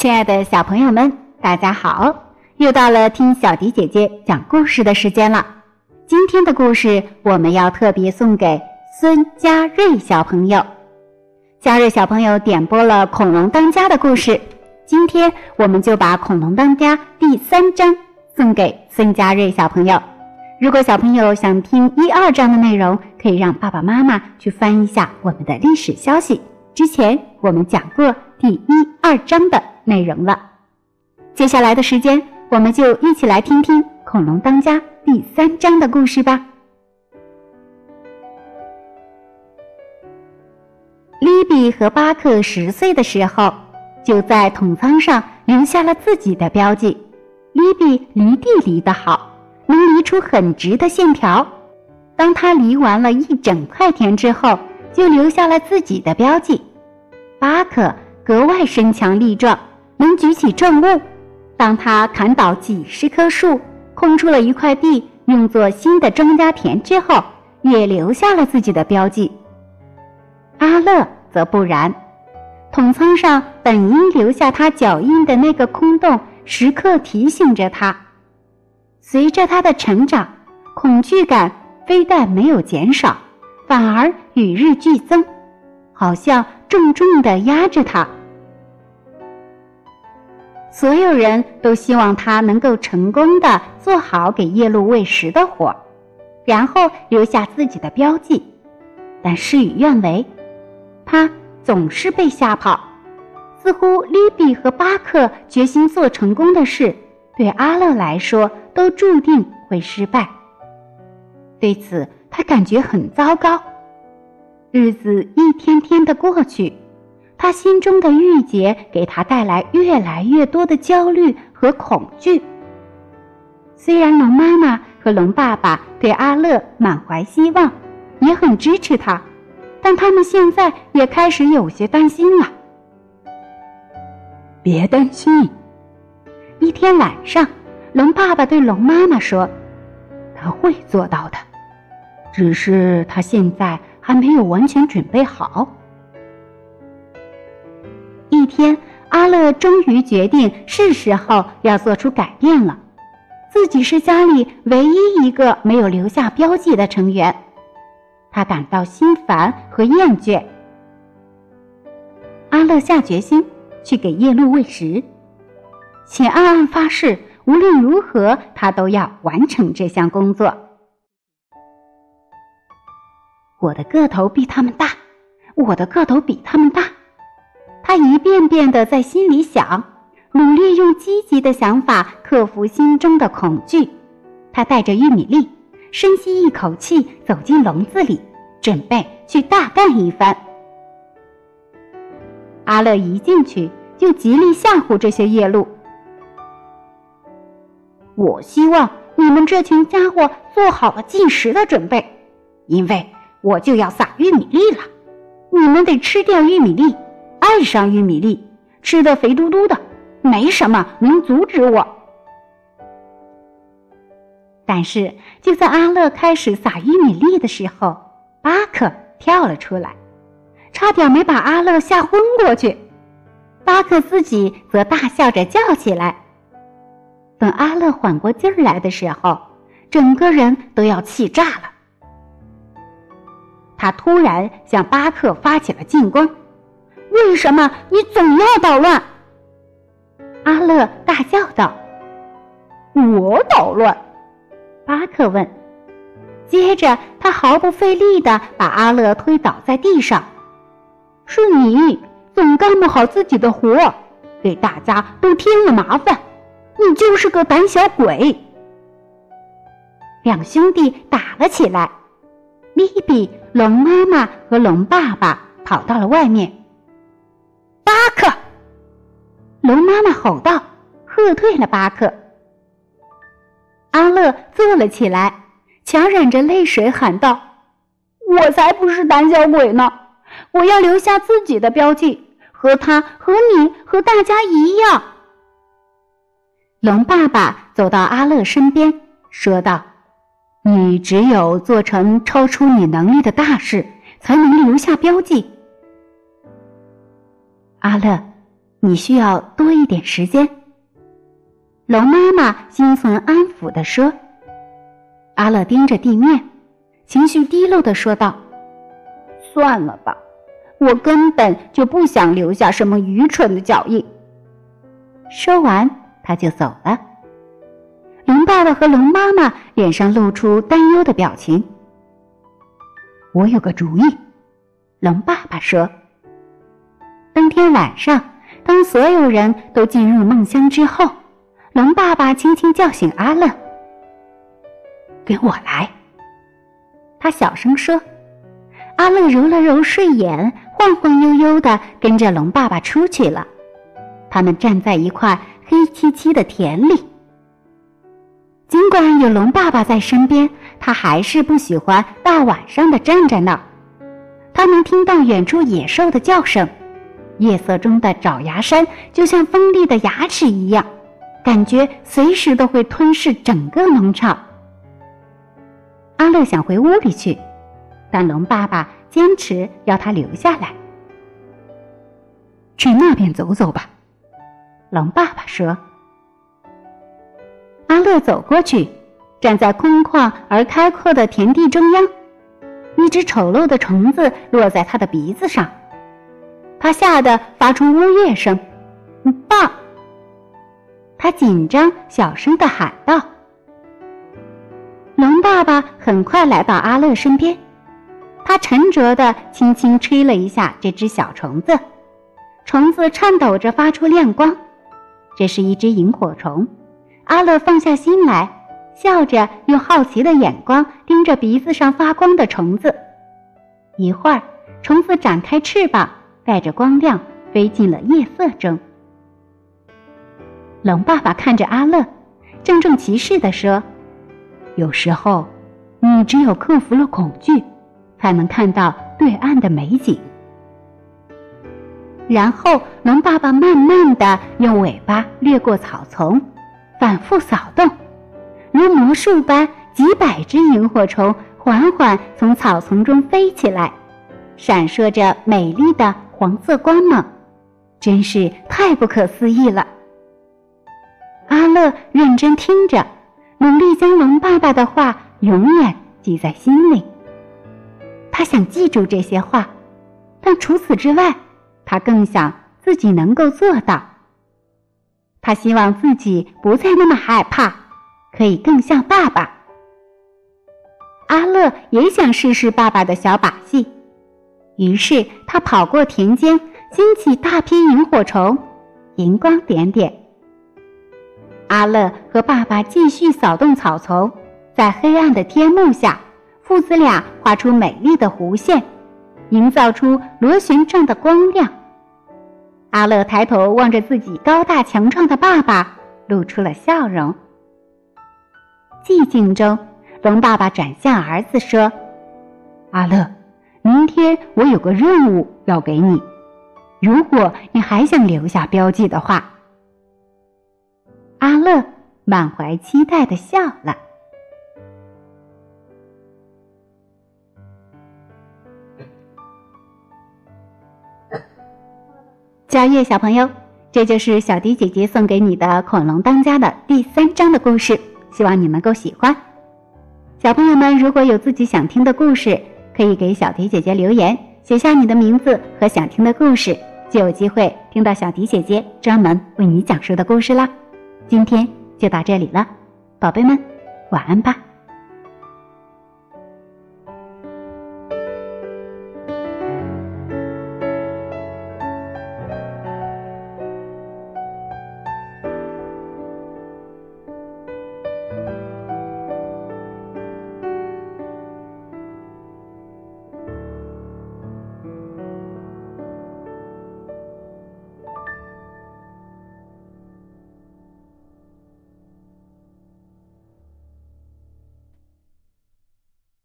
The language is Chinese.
亲爱的小朋友们，大家好！又到了听小迪姐姐讲故事的时间了。今天的故事我们要特别送给孙佳瑞小朋友。佳瑞小朋友点播了《恐龙当家》的故事，今天我们就把《恐龙当家》第三章送给孙佳瑞小朋友。如果小朋友想听一二章的内容，可以让爸爸妈妈去翻一下我们的历史消息。之前我们讲过第一二章的内容了。接下来的时间，我们就一起来听听《恐龙当家》第三章的故事吧。利比和巴克十岁的时候，就在桶仓上留下了自己的标记。利比犁地犁得好，能犁出很直的线条。当他犁完了一整块田之后，就留下了自己的标记。巴克格外身强力壮，能举起重物。当他砍倒几十棵树，空出了一块地用作新的庄稼田之后，也留下了自己的标记。阿乐则不然，桶仓上本应留下他脚印的那个空洞，时刻提醒着他。随着他的成长，恐惧感非但没有减少。反而与日俱增，好像重重的压着他。所有人都希望他能够成功的做好给夜路喂食的活，然后留下自己的标记。但事与愿违，他总是被吓跑。似乎利比和巴克决心做成功的事，对阿乐来说都注定会失败。对此。他感觉很糟糕，日子一天天的过去，他心中的郁结给他带来越来越多的焦虑和恐惧。虽然龙妈妈和龙爸爸对阿乐满怀希望，也很支持他，但他们现在也开始有些担心了。别担心，一天晚上，龙爸爸对龙妈妈说：“他会做到的。”只是他现在还没有完全准备好。一天，阿乐终于决定是时候要做出改变了。自己是家里唯一一个没有留下标记的成员，他感到心烦和厌倦。阿乐下决心去给夜鹭喂食，且暗暗发誓，无论如何他都要完成这项工作。我的个头比他们大，我的个头比他们大。他一遍遍的在心里想，努力用积极的想法克服心中的恐惧。他带着玉米粒，深吸一口气，走进笼子里，准备去大干一番。阿乐一进去就极力吓唬这些夜鹭。我希望你们这群家伙做好了进食的准备，因为。我就要撒玉米粒了，你们得吃掉玉米粒，爱上玉米粒，吃的肥嘟嘟的，没什么能阻止我。但是就在阿乐开始撒玉米粒的时候，巴克跳了出来，差点没把阿乐吓昏过去。巴克自己则大笑着叫起来。等阿乐缓过劲儿来的时候，整个人都要气炸了。他突然向巴克发起了进攻，为什么你总要捣乱？阿乐大叫道：“我捣乱？”巴克问。接着，他毫不费力的把阿乐推倒在地上。“是你总干不好自己的活，给大家都添了麻烦，你就是个胆小鬼。”两兄弟打了起来。利比、龙妈妈和龙爸爸跑到了外面。龙妈妈吼道，喝退了巴克。阿乐坐了起来，强忍着泪水喊道：“我才不是胆小鬼呢！我要留下自己的标记，和他、和你、和大家一样。”龙爸爸走到阿乐身边，说道。你只有做成超出你能力的大事，才能留下标记。阿乐，你需要多一点时间。”龙妈妈心存安抚地说。阿乐盯着地面，情绪低落地说道：“算了吧，我根本就不想留下什么愚蠢的脚印。”说完，他就走了。龙爸爸和龙妈妈脸上露出担忧的表情。我有个主意，龙爸爸说。当天晚上，当所有人都进入梦乡之后，龙爸爸轻轻叫醒阿乐：“跟我来。”他小声说。阿乐揉了揉睡眼，晃晃悠悠的跟着龙爸爸出去了。他们站在一块黑漆漆的田里。尽管有龙爸爸在身边，他还是不喜欢大晚上的站在那儿。他能听到远处野兽的叫声，夜色中的爪牙山就像锋利的牙齿一样，感觉随时都会吞噬整个农场。阿乐想回屋里去，但龙爸爸坚持要他留下来。去那边走走吧，龙爸爸说。阿乐走过去，站在空旷而开阔的田地中央。一只丑陋的虫子落在他的鼻子上，他吓得发出呜咽声。“爸！”他紧张小声的喊道。龙爸爸很快来到阿乐身边，他沉着的轻轻吹了一下这只小虫子，虫子颤抖着发出亮光。这是一只萤火虫。阿乐放下心来，笑着用好奇的眼光盯着鼻子上发光的虫子。一会儿，虫子展开翅膀，带着光亮飞进了夜色中。龙爸爸看着阿乐，郑重其事地说：“有时候，你只有克服了恐惧，才能看到对岸的美景。”然后，龙爸爸慢慢的用尾巴掠过草丛。反复扫动，如魔术般，几百只萤火虫缓缓从草丛中飞起来，闪烁着美丽的黄色光芒，真是太不可思议了。阿乐认真听着，努力将龙爸爸的话永远记在心里。他想记住这些话，但除此之外，他更想自己能够做到。他希望自己不再那么害怕，可以更像爸爸。阿乐也想试试爸爸的小把戏，于是他跑过田间，兴起大批萤火虫，荧光点点。阿乐和爸爸继续扫动草丛，在黑暗的天幕下，父子俩画出美丽的弧线，营造出螺旋状的光亮。阿乐抬头望着自己高大强壮的爸爸，露出了笑容。寂静中，龙爸爸转向儿子说：“阿乐，明天我有个任务要给你，如果你还想留下标记的话。”阿乐满怀期待的笑了。佳悦小朋友，这就是小迪姐姐送给你的《恐龙当家》的第三章的故事，希望你能够喜欢。小朋友们，如果有自己想听的故事，可以给小迪姐姐留言，写下你的名字和想听的故事，就有机会听到小迪姐姐专门为你讲述的故事啦。今天就到这里了，宝贝们，晚安吧。